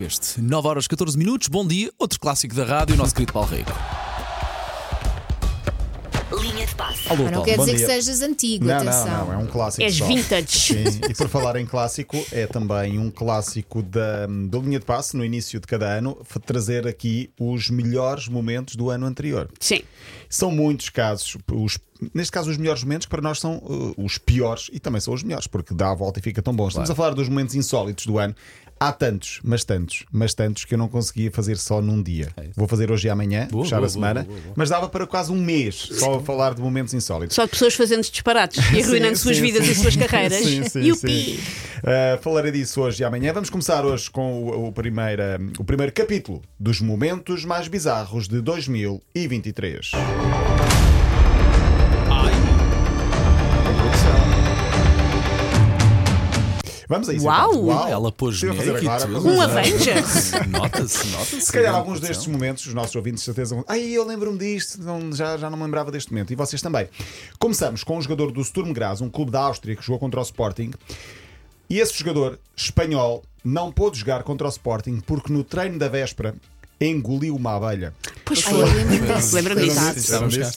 Este 9 horas 14 minutos, bom dia, outro clássico da rádio, o nosso querido Paulo Rico. Linha de passe. Alô, Mas não Paulo. quer bom dizer dia. que sejas antigo, Não, atenção. não, não, é um clássico. És só. vintage. Sim, e por falar em clássico, é também um clássico da, da linha de passe no início de cada ano, f- trazer aqui os melhores momentos do ano anterior. Sim. São muitos casos, os, neste caso, os melhores momentos que para nós são uh, os piores e também são os melhores, porque dá a volta e fica tão bom. Estamos a falar dos momentos insólitos do ano. Há tantos, mas tantos, mas tantos que eu não conseguia fazer só num dia. Vou fazer hoje e amanhã, Boa, fechar boa, a semana, boa, boa, boa. mas dava para quase um mês só a falar de momentos insólitos. Só de pessoas fazendo disparates e arruinando Sim, suas sim, vidas sim. e suas carreiras. Sim, sim, Yupi! sim. Uh, falarei disso hoje e amanhã. Vamos começar hoje com o, o primeira- o primeiro capítulo dos momentos mais bizarros de 2023. Vamos a isso. Uau! então. Ela pôs a fazer agora, Um Avengers! Nota-se, nota-se. Se calhar alguns destes momentos, os nossos ouvintes, de certeza, vão. Ai, eu lembro-me disto, não, já, já não me lembrava deste momento. E vocês também. Começamos com um jogador do Sturm Graz, um clube da Áustria que jogou contra o Sporting. E esse jogador espanhol não pôde jogar contra o Sporting porque no treino da véspera engoliu uma abelha. Pois foi. Lembra-me disso.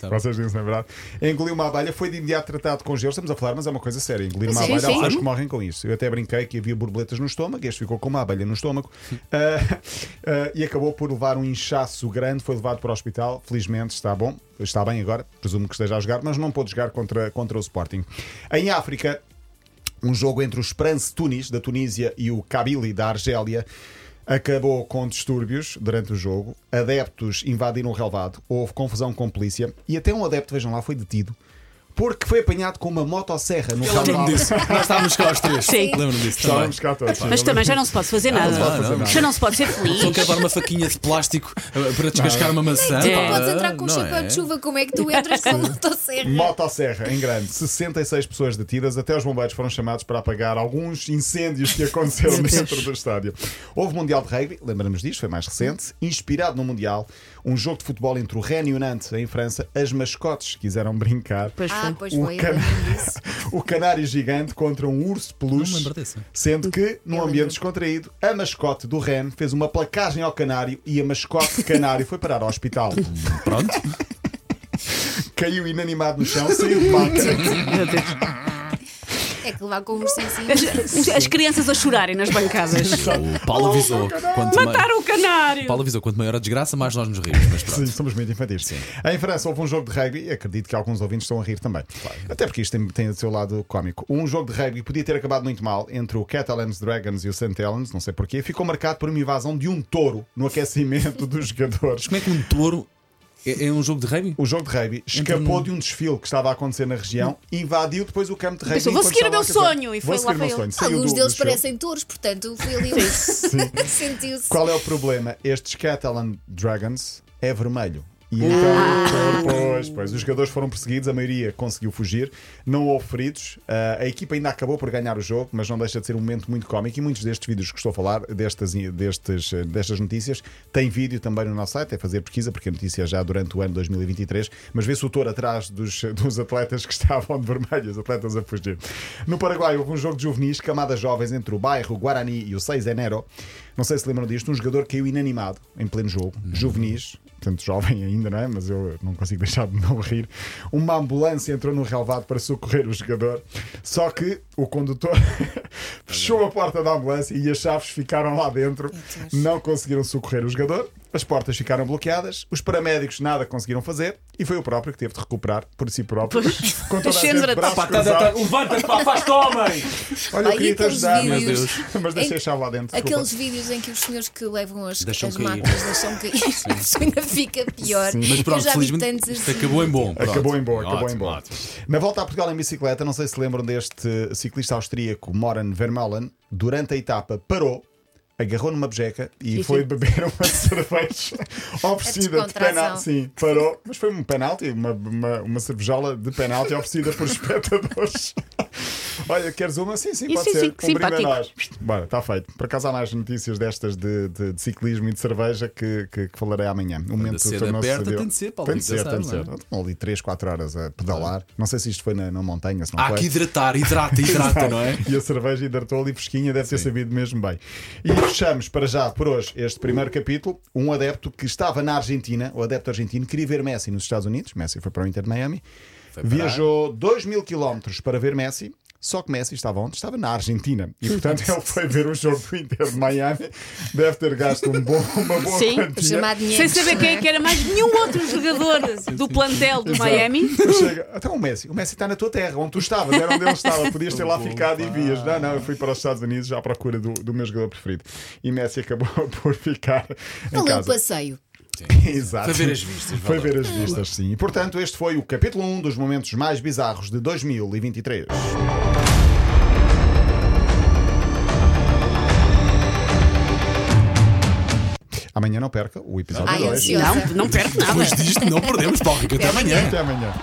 Vocês verdade? Engoliu uma abelha, foi de imediato tratado com gelo. Estamos a falar, mas é uma coisa séria. Engolir uma Sim, abelha, há pessoas que morrem com isso. Eu até brinquei que havia borboletas no estômago, este ficou com uma abelha no estômago Ah, ah, e acabou por levar um inchaço grande. Foi levado para o hospital. Felizmente está bom, está bem agora. Presumo que esteja a jogar, mas não pôde jogar contra, contra o Sporting. Em África, um jogo entre o Esperance Tunis, da Tunísia, e o Kabylie, da Argélia, acabou com distúrbios durante o jogo. Adeptos invadiram o relvado, houve confusão com polícia. E até um adepto, vejam lá, foi detido porque foi apanhado com uma motosserra no Eu lembro-me disso. Nós estávamos cá aos três. Sim. Lembro-me disso também. Estávamos cá todos. Mas também já não se pode fazer nada. não. Já não se pode ser feliz. Só quero dar uma faquinha de plástico uh, para descascar uma maçã. Tu podes entrar com um Não chapéu é? de chuva, como é que tu entras com uma motosserra? Motosserra, em grande. 66 pessoas detidas. Até os bombeiros foram chamados para apagar alguns incêndios que aconteceram dentro do estádio. Houve Mundial de Rugby, lembramos disto, foi mais recente. Inspirado no Mundial, um jogo de futebol entre o Rennes e o Nantes, em França. As mascotes quiseram brincar. Pois Ah, foi. pois O foi, can- o canário gigante contra um urso de Não me peluche. Sendo que, num ambiente descontraído, a mascote do Ren fez uma placagem ao canário e a mascote canário foi parar ao hospital. Pronto. Caiu inanimado no chão, saiu de maca. É que levar com ursinho As, as crianças a chorarem nas bancadas. O Paulo avisou. Quanto mai- Mataram o canário! Paulo avisou, quanto maior a desgraça, mais nós nos rimos. Mas pronto. Sim, somos muito infantis. Em França houve um jogo de rugby e acredito que alguns ouvintes estão a rir também. Até porque isto tem, tem o seu lado cómico. Um jogo de rugby podia ter acabado muito mal entre o Catalans Dragons e o St. Helens, não sei porquê, ficou marcado por uma invasão de um touro no aquecimento dos jogadores. Como é que um touro é, é um jogo de rugby? O jogo de rugby escapou num- de um desfile que estava a acontecer na região, invadiu depois o campo de rugby. Pensou, vou seguir o meu sonho, e foi lá para ele. Alguns do- deles parecem touros, portanto foi ali. Sentiu-se. Qual é o problema? Estes Catalan Dragons é vermelho. E Ah. então, pois, pois, os jogadores foram perseguidos, a maioria conseguiu fugir, não houve feridos. Ah, a equipa ainda acabou por ganhar o jogo, mas não deixa de ser um momento muito cómico. E muitos destes vídeos que estou a falar, destas, destes, destas notícias, tem vídeo também no nosso site. É fazer pesquisa, porque a notícia é já durante o ano 2023. Mas vê-se o touro atrás dos, dos atletas que estavam de vermelho, os atletas a fugir. No Paraguai houve um jogo de juvenis, camadas jovens entre o bairro Guarani e o 6 Enero. Não sei se lembram disto, um jogador caiu inanimado em pleno jogo, juvenis, portanto jovem ainda, não é? Mas eu não consigo deixar de não rir. Uma ambulância entrou no relvado para socorrer o jogador, só que o condutor fechou a porta da ambulância e as chaves ficaram lá dentro, não conseguiram socorrer o jogador. As portas ficaram bloqueadas, os paramédicos nada conseguiram fazer e foi o próprio que teve de recuperar por si próprio. Com toda a gente de braços tá, cruzados. Levanta-te, pá, faz-te homem! Olha, eu queria te aqueles ajudar, vídeos- meu Deus. Mas deixei Em- a chave lá dentro. desculpa. Aqueles vídeos em que os senhores que levam as, as cair. máquinas deixam cair, isso ainda fica pior. Mas pronto, felizmente assim. acabou em bom. Pronto. Acabou em boa, acabou em ótimo. Na volta a Portugal em bicicleta, não sei se lembram deste ciclista austríaco Moran Vermeulen, durante a etapa parou, agarrou numa bejeca e Sim, foi sim. beber uma cerveja oferecida de penalti. Sim, parou, mas foi um penalti, uma, uma, uma cervejola de penalti oferecida por espectadores. Olha, queres uma? Sim, sim, pode sim, ser. sim, um brinde a simpático. nós. Bora, está feito. Por acaso há mais notícias destas de, de- de ciclismo e de cerveja que, que- que falarei amanhã. O momento tornou-se sadio. tem de ser, Paulo, Tem de ser, nunca tem de ser. não Estão ali 3, 4 horas a pedalar. Não sei se isto foi na, na montanha, se não Há foi. que hidratar, hidrata, hidrata, não é? E a cerveja hidratou ali fresquinha, deve ter sabido mesmo bem. E fechamos para já, por hoje, este primeiro capítulo. Um adepto que estava na Argentina, o adepto argentino, queria ver Messi nos Estados Unidos. Messi foi para o Inter de Miami. Viajou 2 mil quilómetros para ver Messi. Só que Messi estava onde? Estava na Argentina. E portanto ele foi ver o jogo do Inter de Miami. Deve ter gasto um bom, uma boa Sim. quantia. Chamar dinheiro. Sem saber quem é que era mais nenhum outro jogador do plantel do Exato. Miami. Chega, então o Messi, o Messi está na tua terra, onde tu estavas, era onde ele estava, podias ter lá ficado e vias. Não, não, eu fui para os Estados Unidos já à procura do, do meu jogador preferido. E Messi acabou por ficar em Valeu o passeio. Exato. Foi ver as vistas, Foi ver as vistas, sim. E portanto, este foi o capítulo 1 dos momentos mais bizarros de 2023. Amanhã não perca o episódio Ai, 2. ansiosa. Não, não perde nada. Depois disto, não perdemos, Paulo. Rico. Até amanhã. Até amanhã.